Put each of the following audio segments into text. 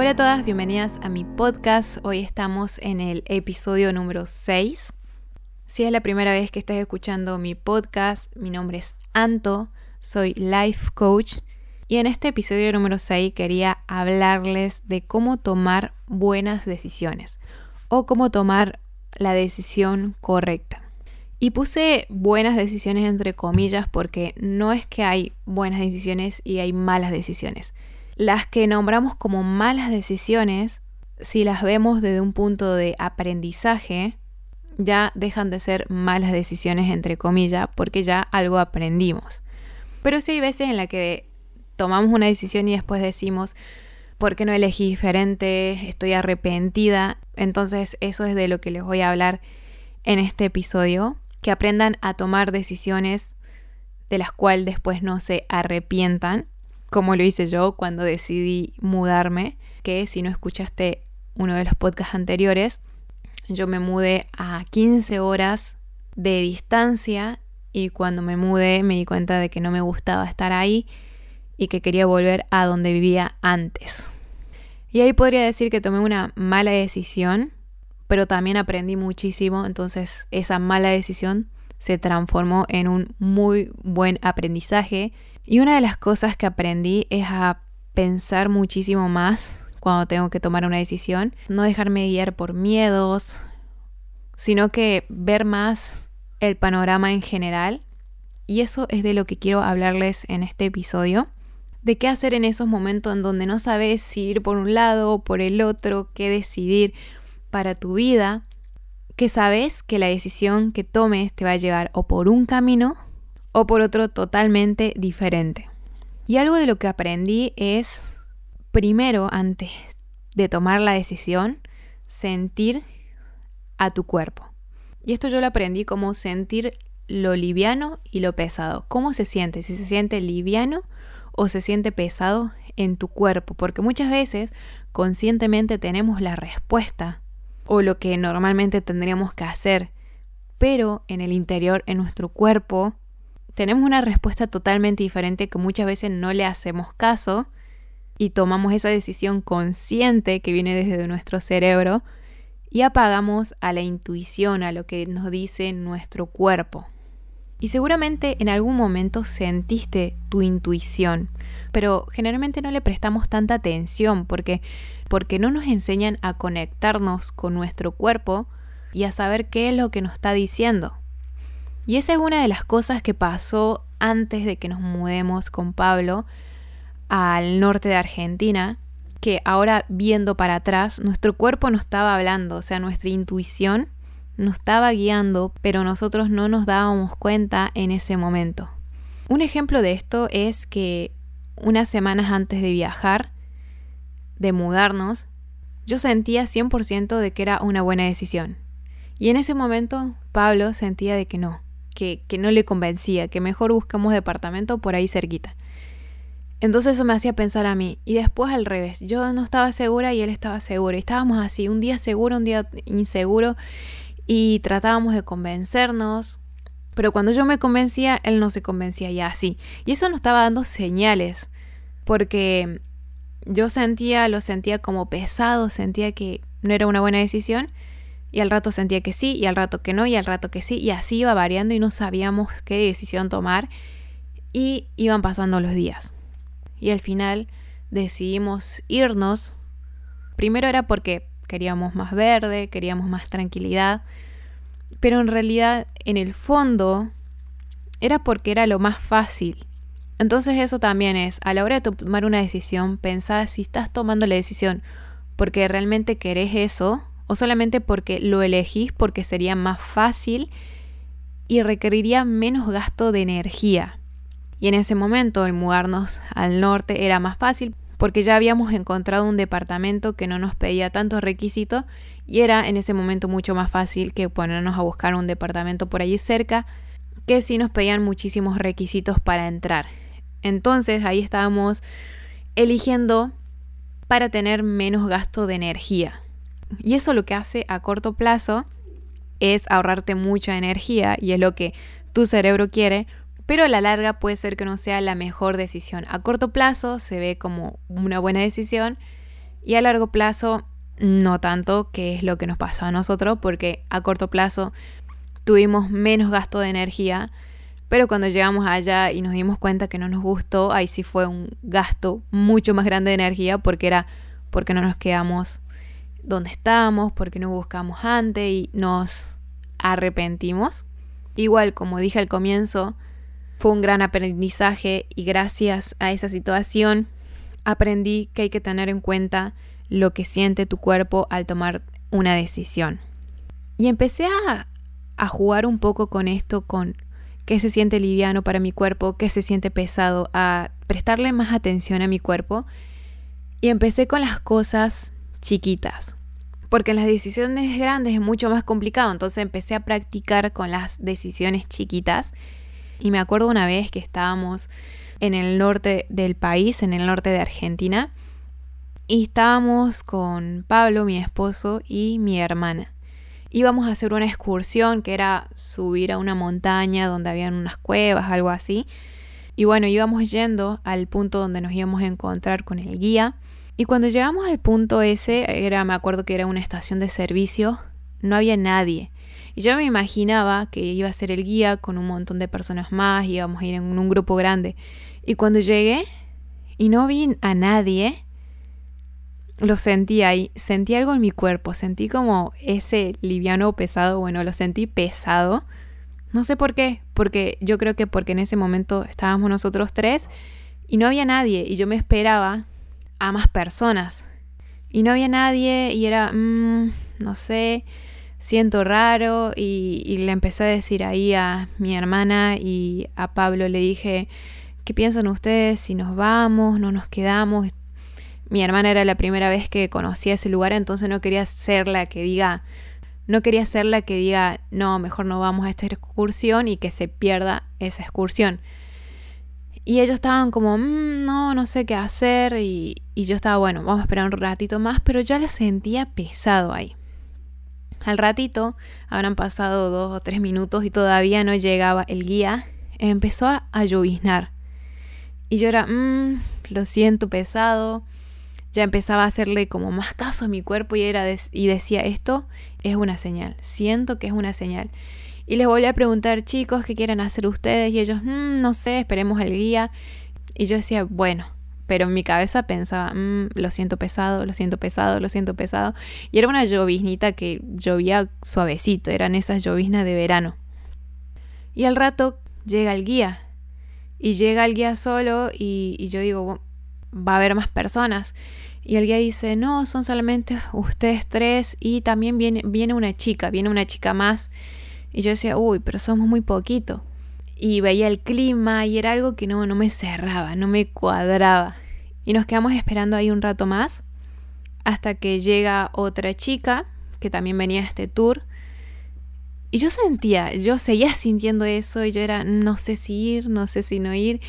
Hola a todas, bienvenidas a mi podcast. Hoy estamos en el episodio número 6. Si es la primera vez que estás escuchando mi podcast, mi nombre es Anto, soy life coach y en este episodio número 6 quería hablarles de cómo tomar buenas decisiones o cómo tomar la decisión correcta. Y puse buenas decisiones entre comillas porque no es que hay buenas decisiones y hay malas decisiones. Las que nombramos como malas decisiones, si las vemos desde un punto de aprendizaje, ya dejan de ser malas decisiones entre comillas porque ya algo aprendimos. Pero sí hay veces en las que tomamos una decisión y después decimos, ¿por qué no elegí diferente? Estoy arrepentida. Entonces eso es de lo que les voy a hablar en este episodio que aprendan a tomar decisiones de las cuales después no se arrepientan, como lo hice yo cuando decidí mudarme, que si no escuchaste uno de los podcasts anteriores, yo me mudé a 15 horas de distancia y cuando me mudé me di cuenta de que no me gustaba estar ahí y que quería volver a donde vivía antes. Y ahí podría decir que tomé una mala decisión pero también aprendí muchísimo, entonces esa mala decisión se transformó en un muy buen aprendizaje. Y una de las cosas que aprendí es a pensar muchísimo más cuando tengo que tomar una decisión, no dejarme guiar por miedos, sino que ver más el panorama en general. Y eso es de lo que quiero hablarles en este episodio, de qué hacer en esos momentos en donde no sabes si ir por un lado o por el otro, qué decidir, para tu vida que sabes que la decisión que tomes te va a llevar o por un camino o por otro totalmente diferente. Y algo de lo que aprendí es, primero, antes de tomar la decisión, sentir a tu cuerpo. Y esto yo lo aprendí como sentir lo liviano y lo pesado. ¿Cómo se siente? Si se siente liviano o se siente pesado en tu cuerpo. Porque muchas veces conscientemente tenemos la respuesta o lo que normalmente tendríamos que hacer, pero en el interior, en nuestro cuerpo, tenemos una respuesta totalmente diferente que muchas veces no le hacemos caso y tomamos esa decisión consciente que viene desde nuestro cerebro y apagamos a la intuición, a lo que nos dice nuestro cuerpo. Y seguramente en algún momento sentiste tu intuición, pero generalmente no le prestamos tanta atención porque porque no nos enseñan a conectarnos con nuestro cuerpo y a saber qué es lo que nos está diciendo. Y esa es una de las cosas que pasó antes de que nos mudemos con Pablo al norte de Argentina, que ahora viendo para atrás, nuestro cuerpo nos estaba hablando, o sea, nuestra intuición nos estaba guiando, pero nosotros no nos dábamos cuenta en ese momento. Un ejemplo de esto es que unas semanas antes de viajar, de mudarnos, yo sentía 100% de que era una buena decisión. Y en ese momento Pablo sentía de que no, que, no le convencía, que mejor buscamos departamento por ahí cerquita. Entonces eso me hacía pensar a mí. Y después al revés, yo no estaba segura y él estaba seguro. Y estábamos así, un día seguro, un día inseguro. Y tratábamos de convencernos. Pero cuando yo me convencía, él no se convencía ya así. Y eso nos estaba dando señales. Porque yo sentía, lo sentía como pesado, sentía que no era una buena decisión y al rato sentía que sí y al rato que no y al rato que sí y así iba variando y no sabíamos qué decisión tomar y iban pasando los días. Y al final decidimos irnos. Primero era porque queríamos más verde, queríamos más tranquilidad, pero en realidad en el fondo era porque era lo más fácil entonces eso también es, a la hora de tomar una decisión, pensar si estás tomando la decisión porque realmente querés eso o solamente porque lo elegís porque sería más fácil y requeriría menos gasto de energía. Y en ese momento el mudarnos al norte era más fácil porque ya habíamos encontrado un departamento que no nos pedía tantos requisitos y era en ese momento mucho más fácil que ponernos a buscar un departamento por allí cerca que si nos pedían muchísimos requisitos para entrar. Entonces ahí estábamos eligiendo para tener menos gasto de energía. Y eso lo que hace a corto plazo es ahorrarte mucha energía y es lo que tu cerebro quiere, pero a la larga puede ser que no sea la mejor decisión. A corto plazo se ve como una buena decisión Y a largo plazo, no tanto, que es lo que nos pasó a nosotros, porque a corto plazo tuvimos menos gasto de energía, pero cuando llegamos allá y nos dimos cuenta que no nos gustó, ahí sí fue un gasto mucho más grande de energía porque era porque no nos quedamos donde estábamos, porque no buscamos antes y nos arrepentimos. Igual, como dije al comienzo, fue un gran aprendizaje y gracias a esa situación aprendí que hay que tener en cuenta lo que siente tu cuerpo al tomar una decisión. Y empecé a, a jugar un poco con esto, con qué se siente liviano para mi cuerpo, qué se siente pesado, a prestarle más atención a mi cuerpo. Y empecé con las cosas chiquitas, porque en las decisiones grandes es mucho más complicado, entonces empecé a practicar con las decisiones chiquitas. Y me acuerdo una vez que estábamos en el norte del país, en el norte de Argentina, y estábamos con Pablo, mi esposo, y mi hermana. Íbamos a hacer una excursión que era subir a una montaña donde habían unas cuevas, algo así. Y bueno, íbamos yendo al punto donde nos íbamos a encontrar con el guía. Y cuando llegamos al punto ese, era, me acuerdo que era una estación de servicio, no había nadie. Y yo me imaginaba que iba a ser el guía con un montón de personas más, íbamos a ir en un grupo grande. Y cuando llegué y no vi a nadie, lo sentí ahí, sentí algo en mi cuerpo, sentí como ese liviano pesado, bueno, lo sentí pesado. No sé por qué, porque yo creo que porque en ese momento estábamos nosotros tres y no había nadie y yo me esperaba a más personas. Y no había nadie y era, mm, no sé, siento raro y, y le empecé a decir ahí a mi hermana y a Pablo le dije, ¿qué piensan ustedes si nos vamos, no nos quedamos? Mi hermana era la primera vez que conocía ese lugar, entonces no quería ser la que diga, no quería ser la que diga, no, mejor no vamos a esta excursión y que se pierda esa excursión. Y ellos estaban como, mm, no, no sé qué hacer. Y, y, yo estaba, bueno, vamos a esperar un ratito más, pero yo lo sentía pesado ahí. Al ratito, habrán pasado dos o tres minutos y todavía no llegaba el guía. Empezó a, a lloviznar. Y yo era, mmm, lo siento pesado. Ya empezaba a hacerle como más caso a mi cuerpo y, era y decía, esto es una señal, siento que es una señal. Y les volví a preguntar, chicos, ¿qué quieren hacer ustedes? Y ellos, mmm, no sé, esperemos el guía. Y yo decía, bueno, pero en mi cabeza pensaba, mmm, lo siento pesado, lo siento pesado, lo siento pesado. Y era una lloviznita que llovía suavecito, eran esas lloviznas de verano. Y al rato llega el guía y llega el guía solo y, yo digo, va a haber más personas. Y el guía dice, no, son solamente ustedes tres y también viene, viene una chica, viene una chica más. Y yo decía, uy, pero somos muy poquito. Y veía el clima y era algo que no, no me cerraba, no me cuadraba. Y nos quedamos esperando ahí un rato más hasta que llega otra chica que también venía a este tour y yo sentía, yo seguía sintiendo eso y yo era, no sé si ir, no sé si no ir.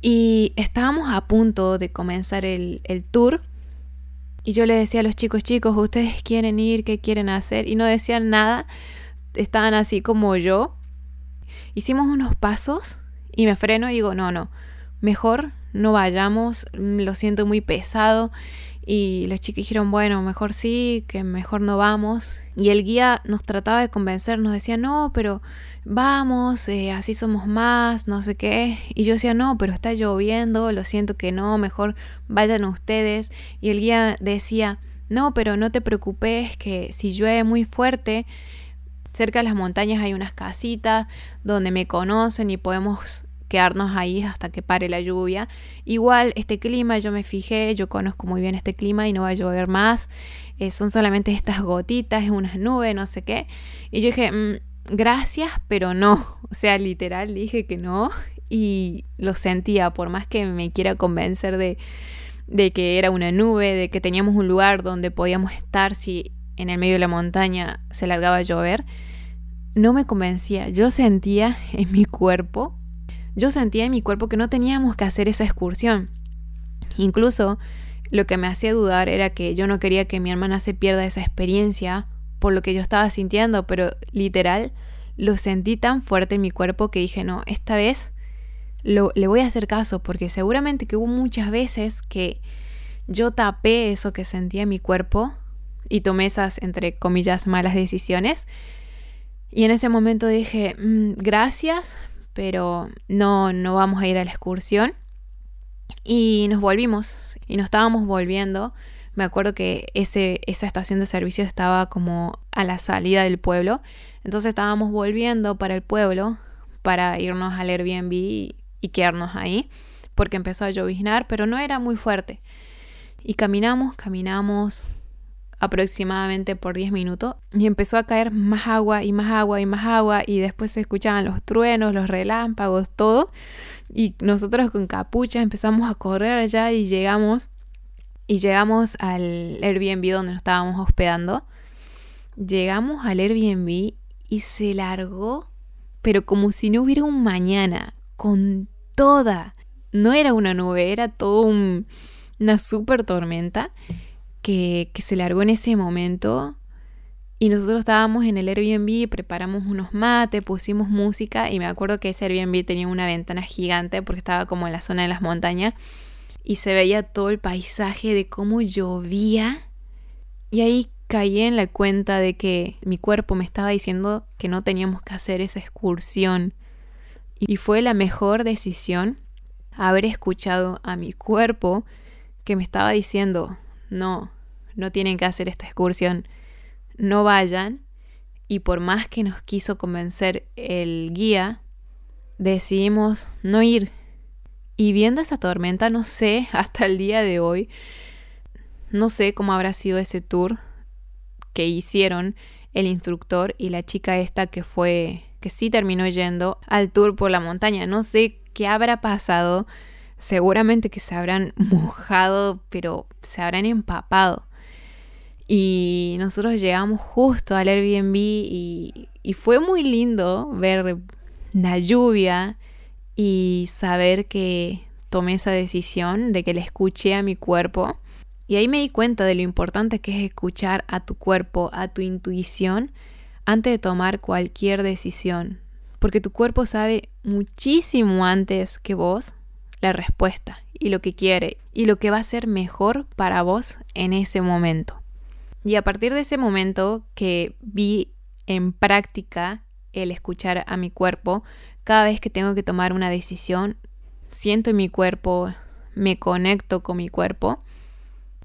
Y estábamos a punto de comenzar el, el tour. Y yo le decía a los chicos, chicos, ¿ustedes quieren ir? ¿Qué quieren hacer? Y no decían nada. Estaban así como yo. Hicimos unos pasos y me freno y digo, no, no, mejor no vayamos, lo siento muy pesado. Y los chicos dijeron, bueno, mejor sí, que mejor no vamos. Y el guía nos trataba de convencer, nos decía, no, pero vamos, eh, así somos más, no sé qué. Y yo decía, no, pero está lloviendo, lo siento que no, mejor vayan ustedes. Y el guía decía, no, pero no te preocupes, que si llueve muy fuerte, cerca de las montañas hay unas casitas donde me conocen y podemos quedarnos ahí hasta que pare la lluvia. Igual este clima, yo me fijé, yo conozco muy bien este clima y no va a llover más. Eh, son solamente estas gotitas, unas nubes, no sé qué. Y yo dije, mm, gracias, pero no. O sea, literal dije que no y lo sentía, por más que me quiera convencer de, de que era una nube, de que teníamos un lugar donde podíamos estar si en el medio de la montaña se largaba a llover, no me convencía. Yo sentía en mi cuerpo yo sentía en mi cuerpo que no teníamos que hacer esa excursión. Incluso lo que me hacía dudar era que yo no quería que mi hermana se pierda esa experiencia por lo que yo estaba sintiendo, pero literal lo sentí tan fuerte en mi cuerpo que dije, no, esta vez lo, le voy a hacer caso, porque seguramente que hubo muchas veces que yo tapé eso que sentía en mi cuerpo y tomé esas, entre comillas, malas decisiones. Y en ese momento dije, mm, gracias, pero no, no vamos a ir a la excursión. Y nos volvimos, y nos estábamos volviendo. Me acuerdo que ese, esa estación de servicio estaba como a la salida del pueblo. Entonces estábamos volviendo para el pueblo para irnos al Airbnb y, y quedarnos ahí. Porque empezó a lloviznar, pero no era muy fuerte. Y caminamos, caminamos aproximadamente por 10 minutos y empezó a caer más agua y más agua y más agua y después se escuchaban los truenos, los relámpagos, todo. Y nosotros con capucha empezamos a correr allá y llegamos y llegamos al Airbnb donde nos estábamos hospedando. Llegamos al Airbnb y se largó, pero como si no hubiera un mañana, con toda. No era una nube, era todo un una super tormenta que, se largó en ese momento. Y nosotros estábamos en el Airbnb, preparamos unos mates, pusimos música y me acuerdo que ese Airbnb tenía una ventana gigante porque estaba como en la zona de las montañas y se veía todo el paisaje de cómo llovía. Y ahí caí en la cuenta de que mi cuerpo me estaba diciendo que no teníamos que hacer esa excursión. Y fue la mejor decisión haber escuchado a mi cuerpo que me estaba diciendo, no, no tienen que hacer esta excursión, no vayan. Y por más que nos quiso convencer el guía, decidimos no ir. Y viendo esa tormenta, no sé, hasta el día de hoy, no sé cómo habrá sido ese tour que hicieron el instructor y la chica esta que fue, que sí terminó yendo al tour por la montaña. No sé qué habrá pasado seguramente que se habrán mojado, pero se habrán empapado. Y nosotros llegamos justo al Airbnb y, fue muy lindo ver la lluvia y saber que tomé esa decisión de que le escuché a mi cuerpo. Y ahí me di cuenta de lo importante que es escuchar a tu cuerpo, a tu intuición, antes de tomar cualquier decisión. Porque tu cuerpo sabe muchísimo antes que vos la respuesta y lo que quiere y lo que va a ser mejor para vos en ese momento. Y a partir de ese momento que vi en práctica el escuchar a mi cuerpo, cada vez que tengo que tomar una decisión, siento en mi cuerpo, me conecto con mi cuerpo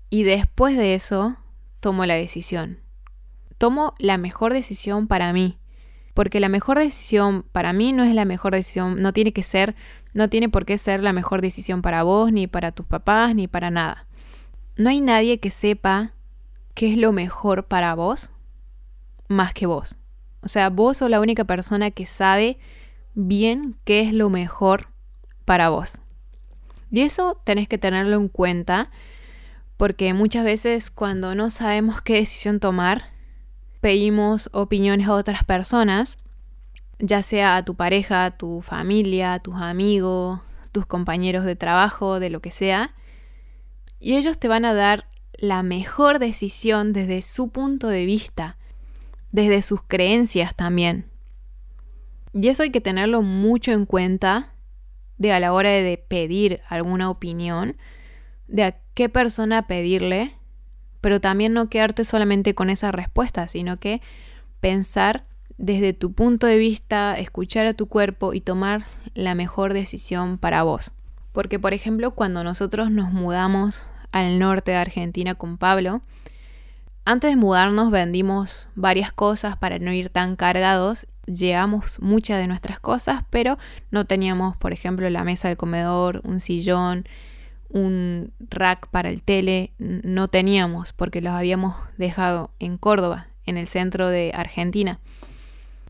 y después de eso tomo la decisión. Tomo la mejor decisión para mí, porque la mejor decisión para mí no es la mejor decisión, no tiene que ser no tiene por qué ser la mejor decisión para vos, ni para tus papás, ni para nada. No hay nadie que sepa qué es lo mejor para vos más que vos. O sea, vos sos la única persona que sabe bien qué es lo mejor para vos. Y eso tenés que tenerlo en cuenta porque muchas veces cuando no sabemos qué decisión tomar, pedimos opiniones a otras personas ya sea a tu pareja, a tu familia, a tus amigos, tus compañeros de trabajo, de lo que sea, y ellos te van a dar la mejor decisión desde su punto de vista, desde sus creencias también. Y eso hay que tenerlo mucho en cuenta de a la hora de pedir alguna opinión, de a qué persona pedirle, pero también no quedarte solamente con esa respuesta, sino que pensar desde tu punto de vista, escuchar a tu cuerpo y tomar la mejor decisión para vos. Porque, por ejemplo, cuando nosotros nos mudamos al norte de Argentina con Pablo, antes de mudarnos vendimos varias cosas para no ir tan cargados. Llevamos muchas de nuestras cosas, pero no teníamos, por ejemplo, la mesa del comedor, un sillón, un rack para el tele. No teníamos porque los habíamos dejado en Córdoba, en el centro de Argentina.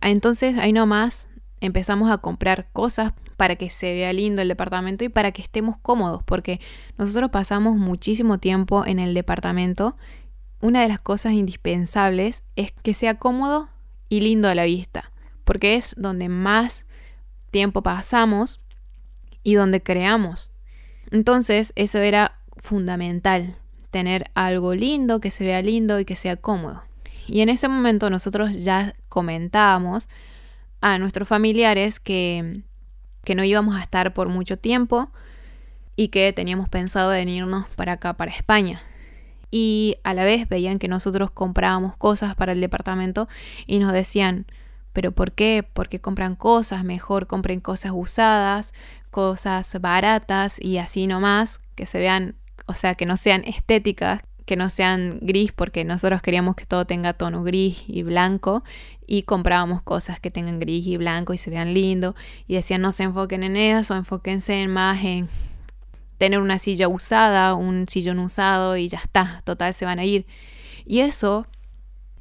Entonces ahí nomás empezamos a comprar cosas para que se vea lindo el departamento y para que estemos cómodos, porque nosotros pasamos muchísimo tiempo en el departamento. Una de las cosas indispensables es que sea cómodo y lindo a la vista, porque es donde más tiempo pasamos y donde creamos. Entonces eso era fundamental, tener algo lindo, que se vea lindo y que sea cómodo. Y en ese momento nosotros ya comentábamos a nuestros familiares que, que no íbamos a estar por mucho tiempo y que teníamos pensado venirnos para acá, para España. Y a la vez veían que nosotros comprábamos cosas para el departamento y nos decían, pero ¿por qué? Porque compran cosas, mejor compren cosas usadas, cosas baratas y así nomás, que se vean, o sea, que no sean estéticas, que no sean gris, porque nosotros queríamos que todo tenga tono gris y blanco y comprábamos cosas que tengan gris y blanco y se vean lindo y decían no se enfoquen en eso, enfóquense más en tener una silla usada, un sillón usado y ya está, total se van a ir. Y eso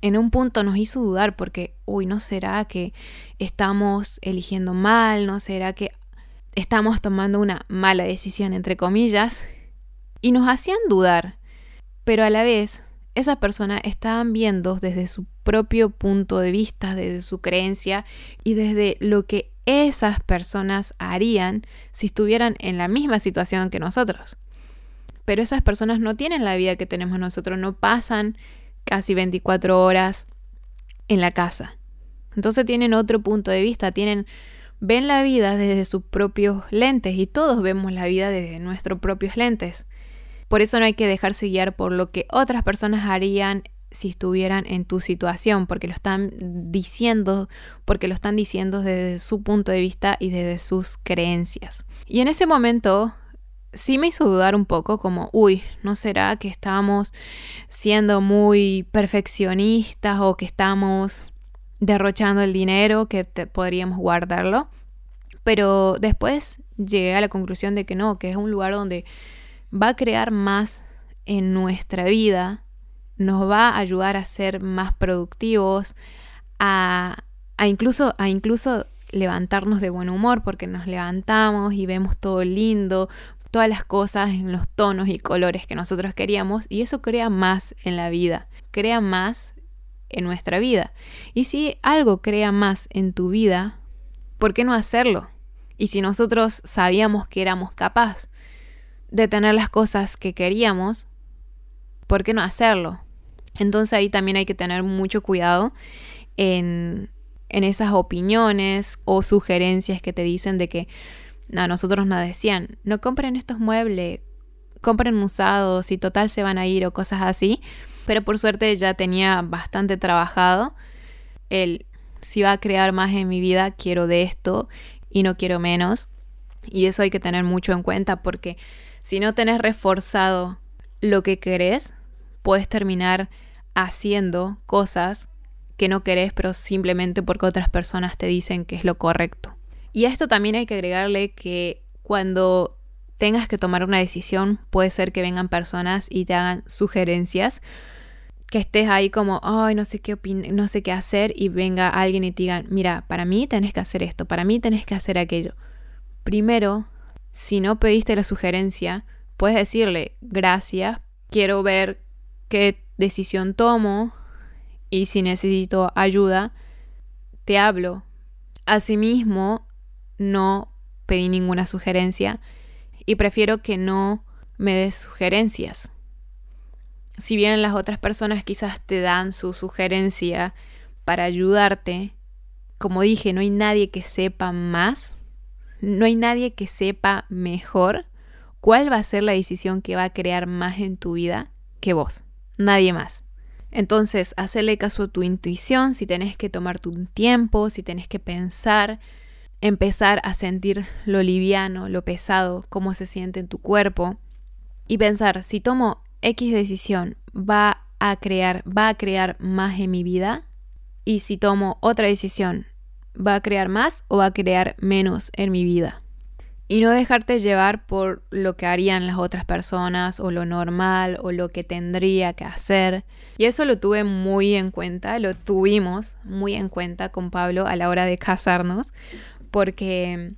en un punto nos hizo dudar porque, uy, ¿no será que estamos eligiendo mal? ¿No será que estamos tomando una mala decisión, entre comillas? Y nos hacían dudar, pero a la vez esas personas estaban viendo desde su propio punto de vista, desde su creencia y desde lo que esas personas harían si estuvieran en la misma situación que nosotros. Pero esas personas no tienen la vida que tenemos nosotros, no pasan casi 24 horas en la casa. Entonces tienen otro punto de vista, tienen ven la vida desde sus propios lentes y todos vemos la vida desde nuestros propios lentes. Por eso no hay que dejarse guiar por lo que otras personas harían si estuvieran en tu situación, porque lo están diciendo, porque lo están diciendo desde su punto de vista y desde sus creencias. Y en ese momento sí me hizo dudar un poco como, uy, ¿no será que estamos siendo muy perfeccionistas o que estamos derrochando el dinero, que podríamos guardarlo? Pero después llegué a la conclusión de que no, que es un lugar donde va a crear más en nuestra vida nos va a ayudar a ser más productivos, a, incluso, a incluso levantarnos de buen humor, porque nos levantamos y vemos todo lindo, todas las cosas en los tonos y colores que nosotros queríamos, y eso crea más en la vida, crea más en nuestra vida. Y si algo crea más en tu vida, ¿por qué no hacerlo? Y si nosotros sabíamos que éramos capaces de tener las cosas que queríamos, ¿por qué no hacerlo? Entonces ahí también hay que tener mucho cuidado en, esas opiniones o sugerencias que te dicen de que a nosotros nos decían, no compren estos muebles, compren usados y total se van a ir o cosas así. Pero por suerte ya tenía bastante trabajado el si va a crear más en mi vida, quiero de esto y no quiero menos. Y eso hay que tener mucho en cuenta porque si no tenés reforzado lo que querés, puedes terminar haciendo cosas que no querés, pero simplemente porque otras personas te dicen que es lo correcto. Y a esto también hay que agregarle que cuando tengas que tomar una decisión, puede ser que vengan personas y te hagan sugerencias, que estés ahí como, ay, no sé qué no sé qué hacer y venga alguien y te diga, mira, para mí tenés que hacer esto, para mí tenés que hacer aquello. Primero, si no pediste la sugerencia, puedes decirle, gracias, quiero ver qué decisión tomo y si necesito ayuda, te hablo. Asimismo, no pedí ninguna sugerencia y prefiero que no me des sugerencias. Si bien las otras personas quizás te dan su sugerencia para ayudarte, como dije, no hay nadie que sepa más, no hay nadie que sepa mejor cuál va a ser la decisión que va a crear más en tu vida que vos nadie más. Entonces, hacerle caso a tu intuición, si tenés que tomar tu tiempo, si tenés que pensar, empezar a sentir lo liviano, lo pesado, cómo se siente en tu cuerpo y pensar, si tomo X decisión, va a crear, va a crear más en mi vida y si tomo otra decisión, va a crear más o va a crear menos en mi vida y no dejarte llevar por lo que harían las otras personas o lo normal o lo que tendría que hacer. Y eso lo tuve muy en cuenta, lo tuvimos muy en cuenta con Pablo a la hora de casarnos, porque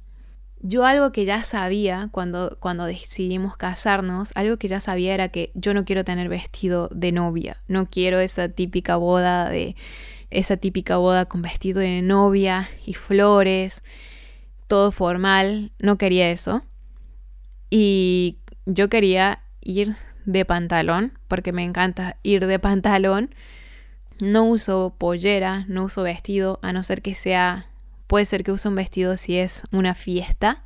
yo algo que ya sabía cuando, cuando decidimos casarnos, algo que ya sabía era que yo no quiero tener vestido de novia, no quiero esa típica boda de esa típica boda con vestido de novia y flores todo formal, no quería eso. Y yo quería ir de pantalón, porque me encanta ir de pantalón. No uso pollera, no uso vestido, a no ser que sea, puede ser que use un vestido si es una fiesta.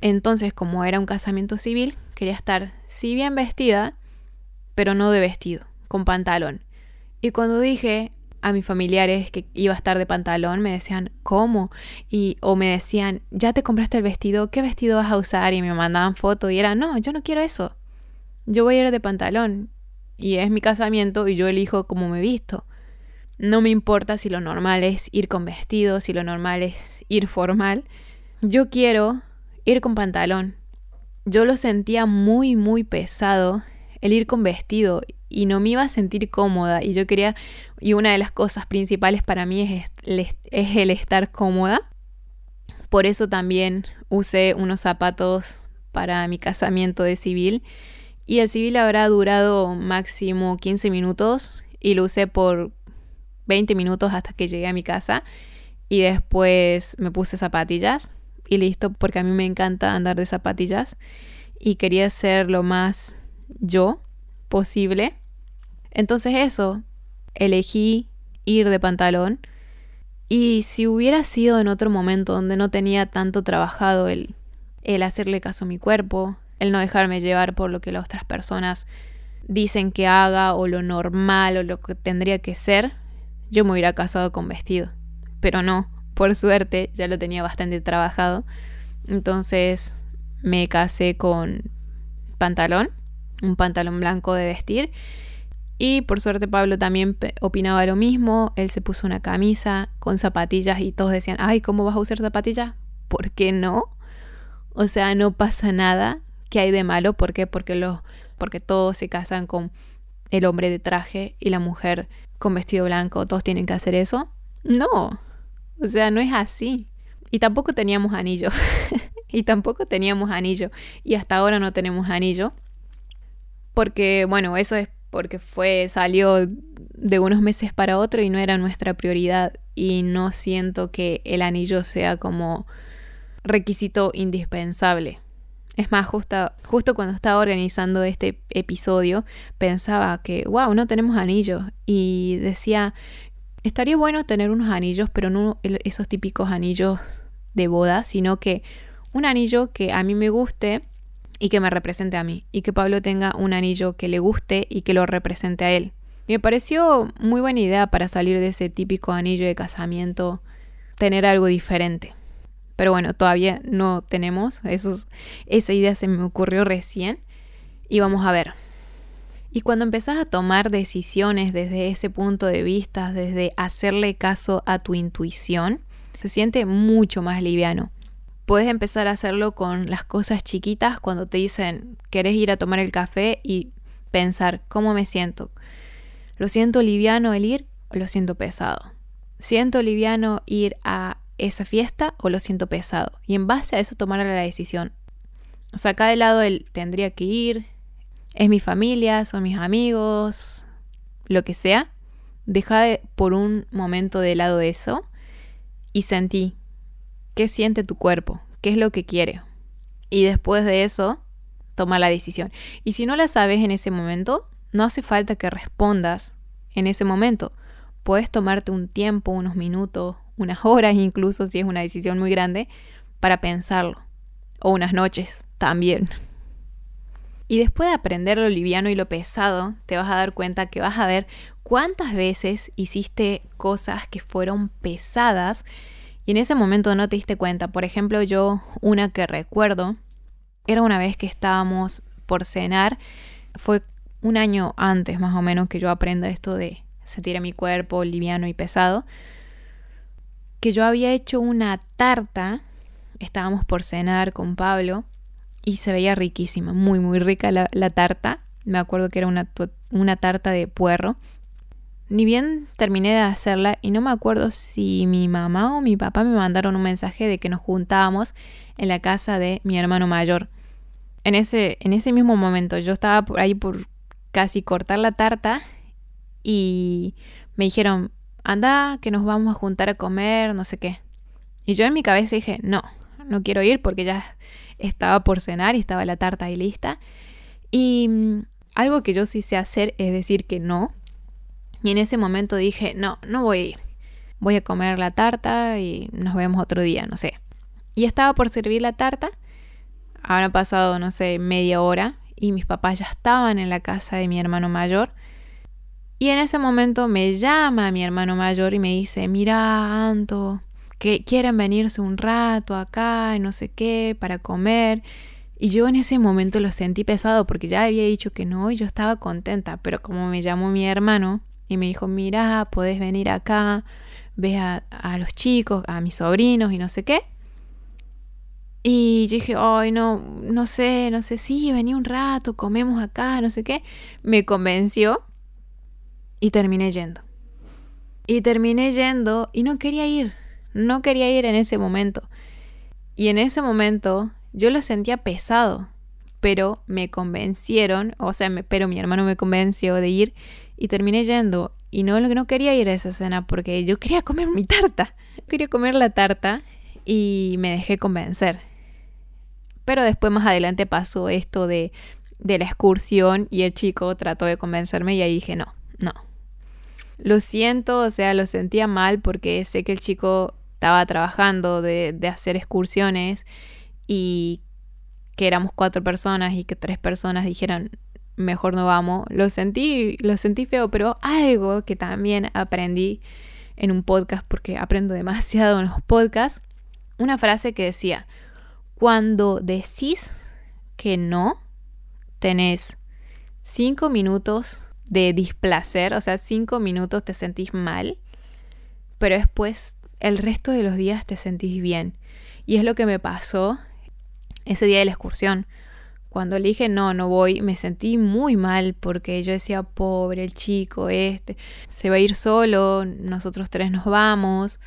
Entonces, como era un casamiento civil, quería estar, si bien vestida, pero no de vestido, con pantalón. Y cuando dije a mis familiares que iba a estar de pantalón, me decían, ¿cómo? Y, o me decían, ¿ya te compraste el vestido? ¿Qué vestido vas a usar? Y me mandaban fotos y era, no, yo no quiero eso. Yo voy a ir de pantalón. Y es mi casamiento y yo elijo cómo me visto. No me importa si lo normal es ir con vestido, si lo normal es ir formal. Yo quiero ir con pantalón. Yo lo sentía muy, muy pesado el ir con vestido y no me iba a sentir cómoda y yo quería, y una de las cosas principales para mí es, es el estar cómoda. Por eso también usé unos zapatos para mi casamiento de civil y el civil habrá durado máximo 15 minutos y lo usé por 20 minutos hasta que llegué a mi casa y después me puse zapatillas y listo porque a mí me encanta andar de zapatillas y quería ser lo más yo posible. Entonces eso, elegí ir de pantalón y si hubiera sido en otro momento donde no tenía tanto trabajado el, el hacerle caso a mi cuerpo, el no dejarme llevar por lo que las otras personas dicen que haga o lo normal o lo que tendría que ser, yo me hubiera casado con vestido. Pero no, por suerte ya lo tenía bastante trabajado. Entonces me casé con pantalón un pantalón blanco de vestir. Y por suerte Pablo también opinaba lo mismo, él se puso una camisa con zapatillas y todos decían, ay, ¿cómo vas a usar zapatillas? ¿Por qué no? O sea, no pasa nada. ¿Qué hay de malo? ¿Por qué? Porque, los, porque todos se casan con el hombre de traje y la mujer con vestido blanco. ¿Todos tienen que hacer eso? No. O sea, no es así. Y tampoco teníamos anillo. y tampoco teníamos anillo. Y hasta ahora no tenemos anillo porque bueno, eso es porque fue salió de unos meses para otro y no era nuestra prioridad y no siento que el anillo sea como requisito indispensable. Es más, justo, justo cuando estaba organizando este episodio pensaba que, wow, no tenemos anillos y decía, estaría bueno tener unos anillos, pero no esos típicos anillos de boda, sino que un anillo que a mí me guste y que me represente a mí, y que Pablo tenga un anillo que le guste y que lo represente a él. Me pareció muy buena idea para salir de ese típico anillo de casamiento, tener algo diferente. Pero bueno, todavía no tenemos, esa idea se me ocurrió recién y vamos a ver. Y cuando empezás a tomar decisiones desde ese punto de vista, desde hacerle caso a tu intuición, se siente mucho más liviano. Puedes empezar a hacerlo con las cosas chiquitas cuando te dicen, ¿querés ir a tomar el café? Y pensar, ¿cómo me siento? ¿Lo siento liviano el ir o lo siento pesado? ¿Siento liviano ir a esa fiesta o lo siento pesado? Y en base a eso tomar la decisión. Saca de lado el tendría que ir, es mi familia, son mis amigos, lo que sea. Deja de, por un momento de lado eso y sentí qué siente tu cuerpo, qué es lo que quiere. Y después de eso, toma la decisión. Y si no la sabes en ese momento, no hace falta que respondas en ese momento. Puedes tomarte un tiempo, unos minutos, unas horas incluso si es una decisión muy grande, para pensarlo. O unas noches también. Y después de aprender lo liviano y lo pesado, te vas a dar cuenta que vas a ver cuántas veces hiciste cosas que fueron pesadas y en ese momento no te diste cuenta. Por ejemplo, yo una que recuerdo era una vez que estábamos por cenar, fue un año antes más o menos que yo aprenda esto de sentir a mi cuerpo liviano y pesado, que yo había hecho una tarta, estábamos por cenar con Pablo y se veía riquísima, muy muy rica la, la tarta, me acuerdo que era una, una tarta de puerro ni bien terminé de hacerla y no me acuerdo si mi mamá o mi papá me mandaron un mensaje de que nos juntábamos en la casa de mi hermano mayor. En ese, en ese mismo momento yo estaba por ahí por casi cortar la tarta y me dijeron, anda, que nos vamos a juntar a comer, no sé qué. Y yo en mi cabeza dije, no, no quiero ir porque ya estaba por cenar y estaba la tarta ahí lista. Y mm, algo que yo sí sé hacer es decir que no y en ese momento dije, no, no voy a ir. Voy a comer la tarta y nos vemos otro día, no sé. Y estaba por servir la tarta Habrá pasado, no sé, media hora y mis papás ya estaban en la casa de mi hermano mayor. Y en ese momento me llama mi hermano mayor y me dice, mira, Anto, que quieren venirse un rato acá, no sé qué, para comer. Y yo en ese momento lo sentí pesado porque ya había dicho que no y yo estaba contenta, pero como me llamó mi hermano y me dijo, mira, podés venir acá, ve a, a los chicos, a mis sobrinos y no sé qué. Y yo dije, ay, no, no sé, no sé, sí, vení un rato, comemos acá, no sé qué. Me convenció y terminé yendo. Y terminé yendo y no quería ir. No quería ir en ese momento. Y en ese momento yo lo sentía pesado, pero me convencieron, o sea, pero mi hermano me convenció de ir y terminé yendo. Y no, no quería ir a esa cena porque yo quería comer mi tarta. Quería comer la tarta y me dejé convencer. Pero después más adelante pasó esto de, de la excursión y el chico trató de convencerme y ahí dije, no, no. Lo siento, o sea, lo sentía mal porque sé que el chico estaba trabajando de, hacer excursiones y que éramos cuatro personas y que tres personas dijeran mejor no vamos. Lo sentí, lo sentí feo, pero algo que también aprendí en un podcast, porque aprendo demasiado en los podcasts, una frase que decía, cuando decís que no, tenés cinco minutos de displacer, o sea, cinco minutos te sentís mal, pero después el resto de los días te sentís bien. Y es lo que me pasó ese día de la excursión. Cuando le dije no, no voy, me sentí muy mal porque yo decía, pobre el chico este, se va a ir solo, nosotros tres nos vamos.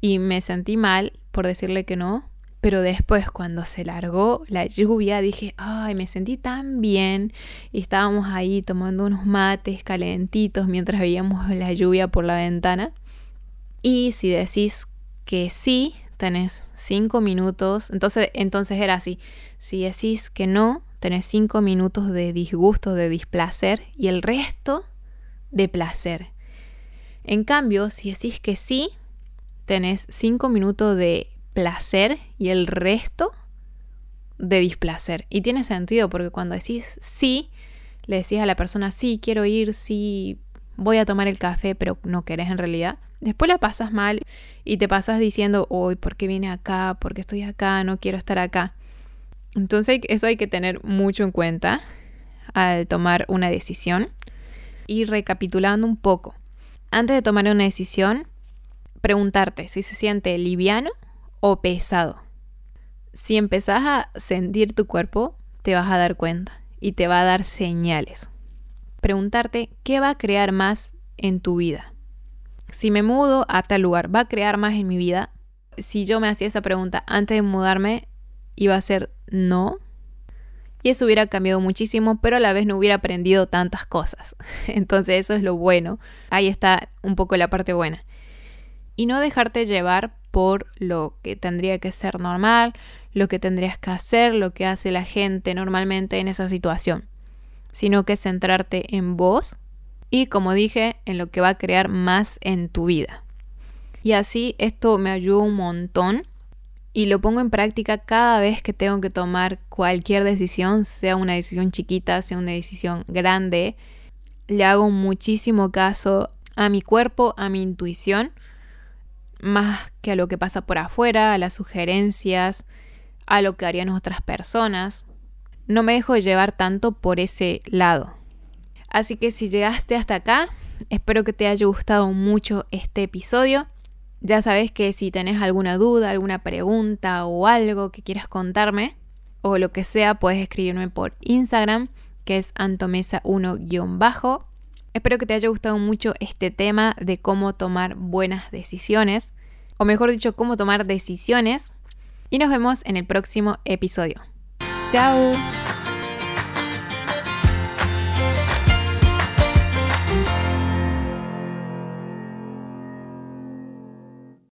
Y me sentí mal por decirle que no. Pero después cuando se largó la lluvia dije, ay, me sentí tan bien. Y estábamos ahí tomando unos mates calentitos mientras veíamos la lluvia por la ventana. Y si decís que sí, tenés cinco minutos. Entonces, entonces era así. Si decís que no, tenés cinco minutos de disgusto, de displacer y el resto de placer. En cambio, si decís que sí, tenés cinco minutos de placer y el resto de displacer. Y tiene sentido porque cuando decís sí, le decís a la persona sí, quiero ir, sí, voy a tomar el café, pero no querés en realidad. Después la pasas mal y te pasas diciendo, hoy, ¿por qué vine acá? ¿Por qué estoy acá? No quiero estar acá. Entonces eso hay que tener mucho en cuenta al tomar una decisión. Y recapitulando un poco, antes de tomar una decisión, preguntarte si se siente liviano o pesado. Si empezás a sentir tu cuerpo, te vas a dar cuenta y te va a dar señales. Preguntarte qué va a crear más en tu vida si me mudo a tal lugar, ¿va a crear más en mi vida? Si yo me hacía esa pregunta antes de mudarme, iba a ser no. Y eso hubiera cambiado muchísimo, pero a la vez no hubiera aprendido tantas cosas. Entonces eso es lo bueno. Ahí está un poco la parte buena. Y no dejarte llevar por lo que tendría que ser normal, lo que tendrías que hacer, lo que hace la gente normalmente en esa situación, sino que centrarte en vos y como dije, en lo que va a crear más en tu vida. Y así esto me ayuda un montón y lo pongo en práctica cada vez que tengo que tomar cualquier decisión, sea una decisión chiquita, sea una decisión grande. Le hago muchísimo caso a mi cuerpo, a mi intuición, más que a lo que pasa por afuera, a las sugerencias, a lo que harían otras personas. No me dejo llevar tanto por ese lado. Así que si llegaste hasta acá, espero que te haya gustado mucho este episodio. Ya sabes que si tenés alguna duda, alguna pregunta o algo que quieras contarme, o lo que sea, puedes escribirme por Instagram, que es antomesa1-bajo. Espero que te haya gustado mucho este tema de cómo tomar buenas decisiones, o mejor dicho, cómo tomar decisiones. Y nos vemos en el próximo episodio. ¡Chao!